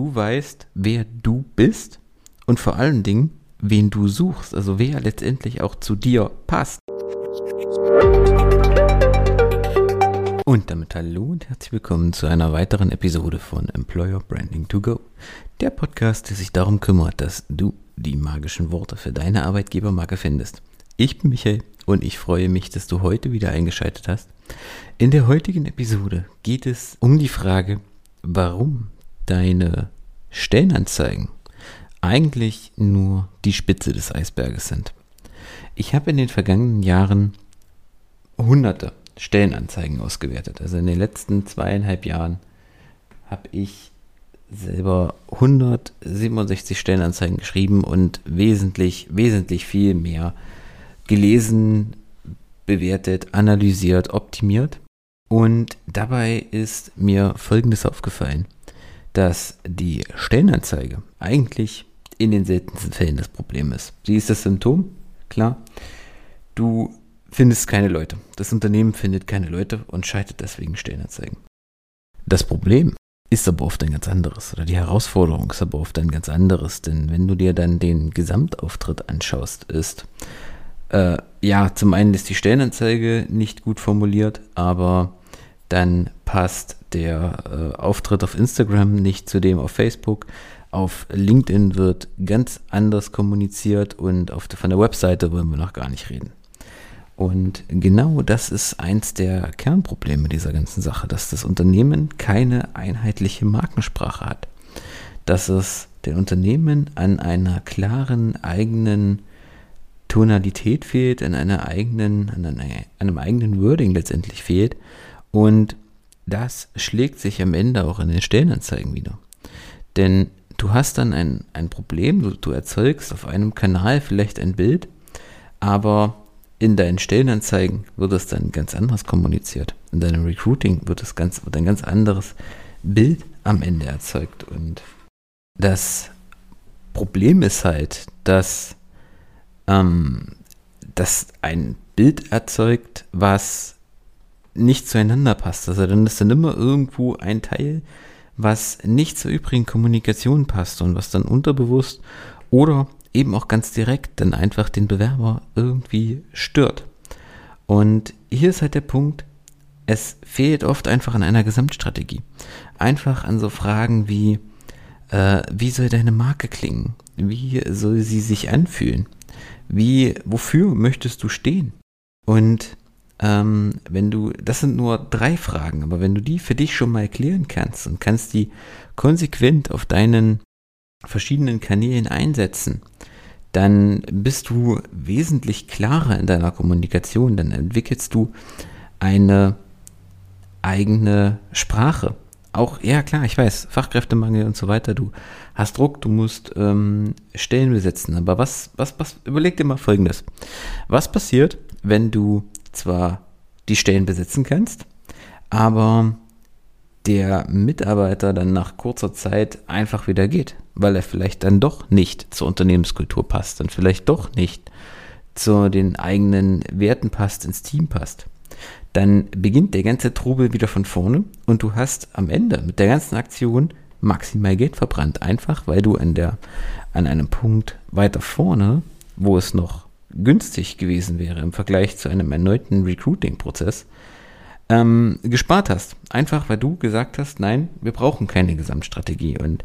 Du weißt, wer du bist und vor allen Dingen, wen du suchst, also wer letztendlich auch zu dir passt. Und damit hallo und herzlich willkommen zu einer weiteren Episode von Employer Branding to Go. Der Podcast, der sich darum kümmert, dass du die magischen Worte für deine Arbeitgebermarke findest. Ich bin Michael und ich freue mich, dass du heute wieder eingeschaltet hast. In der heutigen Episode geht es um die Frage, warum deine Stellenanzeigen eigentlich nur die Spitze des Eisberges sind. Ich habe in den vergangenen Jahren hunderte Stellenanzeigen ausgewertet. Also in den letzten zweieinhalb Jahren habe ich selber 167 Stellenanzeigen geschrieben und wesentlich, wesentlich viel mehr gelesen, bewertet, analysiert, optimiert. Und dabei ist mir Folgendes aufgefallen, dass die Stellenanzeige eigentlich in den seltensten Fällen das Problem ist. Sie ist das Symptom, klar. Du findest keine Leute. Das Unternehmen findet keine Leute und scheitert deswegen Stellenanzeigen. Das Problem ist aber oft ein ganz anderes oder die Herausforderung ist aber oft ein ganz anderes, denn wenn du dir dann den Gesamtauftritt anschaust, ist äh, ja zum einen ist die Stellenanzeige nicht gut formuliert, aber dann passt der äh, Auftritt auf Instagram nicht zu dem auf Facebook. Auf LinkedIn wird ganz anders kommuniziert und auf der, von der Webseite wollen wir noch gar nicht reden. Und genau das ist eins der Kernprobleme dieser ganzen Sache, dass das Unternehmen keine einheitliche Markensprache hat. Dass es den Unternehmen an einer klaren eigenen Tonalität fehlt, an einer eigenen, an einem eigenen Wording letztendlich fehlt. Und das schlägt sich am Ende auch in den Stellenanzeigen wieder. Denn du hast dann ein, ein Problem, du, du erzeugst auf einem Kanal vielleicht ein Bild, aber in deinen Stellenanzeigen wird es dann ganz anders kommuniziert. In deinem Recruiting wird es ganz, wird ein ganz anderes Bild am Ende erzeugt. Und das Problem ist halt, dass, ähm, dass ein Bild erzeugt, was nicht zueinander passt. Also dann ist dann immer irgendwo ein Teil, was nicht zur übrigen Kommunikation passt und was dann unterbewusst oder eben auch ganz direkt dann einfach den Bewerber irgendwie stört. Und hier ist halt der Punkt, es fehlt oft einfach an einer Gesamtstrategie. Einfach an so Fragen wie, äh, wie soll deine Marke klingen? Wie soll sie sich anfühlen? Wie, wofür möchtest du stehen? Und ähm, wenn du, das sind nur drei Fragen, aber wenn du die für dich schon mal klären kannst und kannst die konsequent auf deinen verschiedenen Kanälen einsetzen, dann bist du wesentlich klarer in deiner Kommunikation, dann entwickelst du eine eigene Sprache. Auch, ja klar, ich weiß, Fachkräftemangel und so weiter, du hast Druck, du musst ähm, Stellen besetzen. Aber was, was, was, überleg dir mal folgendes. Was passiert, wenn du zwar die Stellen besetzen kannst, aber der Mitarbeiter dann nach kurzer Zeit einfach wieder geht, weil er vielleicht dann doch nicht zur Unternehmenskultur passt, dann vielleicht doch nicht zu den eigenen Werten passt, ins Team passt. Dann beginnt der ganze Trubel wieder von vorne und du hast am Ende mit der ganzen Aktion maximal Geld verbrannt, einfach weil du an, der, an einem Punkt weiter vorne, wo es noch günstig gewesen wäre im Vergleich zu einem erneuten Recruiting-Prozess, ähm, gespart hast. Einfach weil du gesagt hast, nein, wir brauchen keine Gesamtstrategie. Und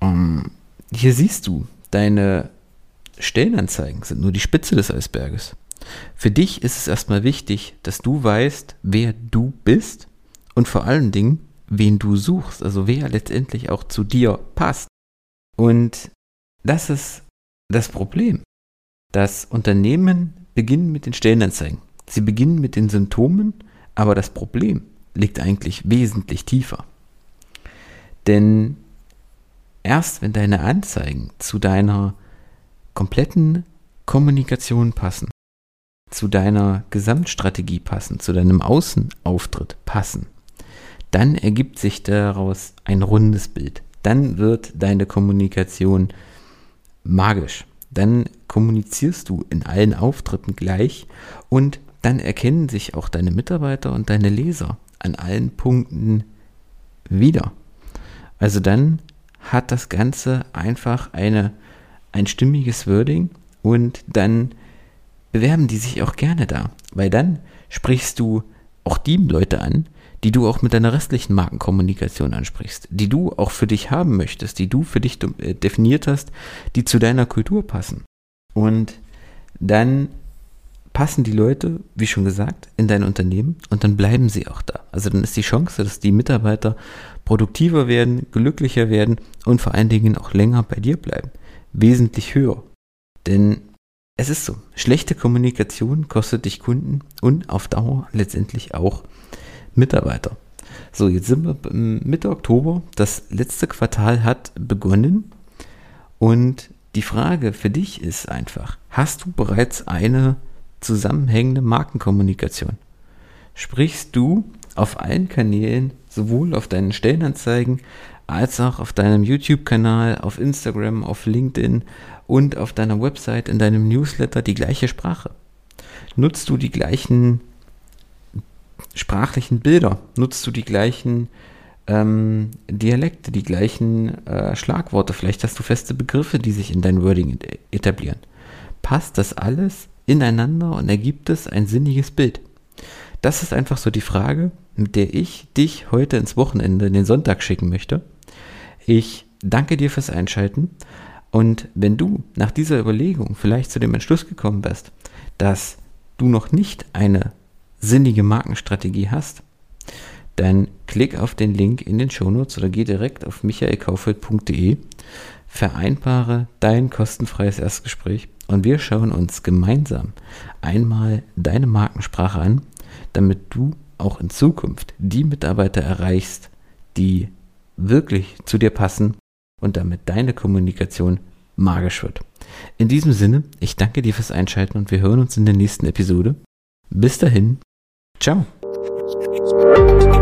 ähm, hier siehst du, deine Stellenanzeigen sind nur die Spitze des Eisberges. Für dich ist es erstmal wichtig, dass du weißt, wer du bist und vor allen Dingen, wen du suchst, also wer letztendlich auch zu dir passt. Und das ist das Problem. Das Unternehmen beginnen mit den Stellenanzeigen. Sie beginnen mit den Symptomen aber das Problem liegt eigentlich wesentlich tiefer. Denn erst wenn deine Anzeigen zu deiner kompletten Kommunikation passen, zu deiner Gesamtstrategie passen, zu deinem Außenauftritt passen, dann ergibt sich daraus ein rundes Bild. Dann wird deine Kommunikation magisch. Dann kommunizierst du in allen Auftritten gleich und dann erkennen sich auch deine Mitarbeiter und deine Leser an allen Punkten wieder. Also dann hat das Ganze einfach eine, ein stimmiges Wording und dann bewerben die sich auch gerne da, weil dann sprichst du auch die Leute an, die du auch mit deiner restlichen Markenkommunikation ansprichst, die du auch für dich haben möchtest, die du für dich äh, definiert hast, die zu deiner Kultur passen. Und dann passen die Leute, wie schon gesagt, in dein Unternehmen und dann bleiben sie auch da. Also dann ist die Chance, dass die Mitarbeiter produktiver werden, glücklicher werden und vor allen Dingen auch länger bei dir bleiben, wesentlich höher. Denn es ist so, schlechte Kommunikation kostet dich Kunden und auf Dauer letztendlich auch Mitarbeiter. So, jetzt sind wir Mitte Oktober. Das letzte Quartal hat begonnen. Und die Frage für dich ist einfach, hast du bereits eine zusammenhängende Markenkommunikation? Sprichst du auf allen Kanälen, sowohl auf deinen Stellenanzeigen als auch auf deinem YouTube-Kanal, auf Instagram, auf LinkedIn und auf deiner Website, in deinem Newsletter die gleiche Sprache? Nutzt du die gleichen sprachlichen Bilder? Nutzt du die gleichen ähm, Dialekte, die gleichen äh, Schlagworte? Vielleicht hast du feste Begriffe, die sich in dein Wording etablieren. Passt das alles ineinander und ergibt es ein sinniges Bild? Das ist einfach so die Frage, mit der ich dich heute ins Wochenende, in den Sonntag schicken möchte. Ich danke dir fürs Einschalten. Und wenn du nach dieser Überlegung vielleicht zu dem Entschluss gekommen bist, dass du noch nicht eine sinnige Markenstrategie hast, dann klick auf den Link in den Shownotes oder geh direkt auf michaelkaufeld.de, vereinbare dein kostenfreies Erstgespräch und wir schauen uns gemeinsam einmal deine Markensprache an, damit du auch in Zukunft die Mitarbeiter erreichst, die wirklich zu dir passen und damit deine Kommunikation magisch wird. In diesem Sinne, ich danke dir fürs Einschalten und wir hören uns in der nächsten Episode. Bis dahin, Ciao.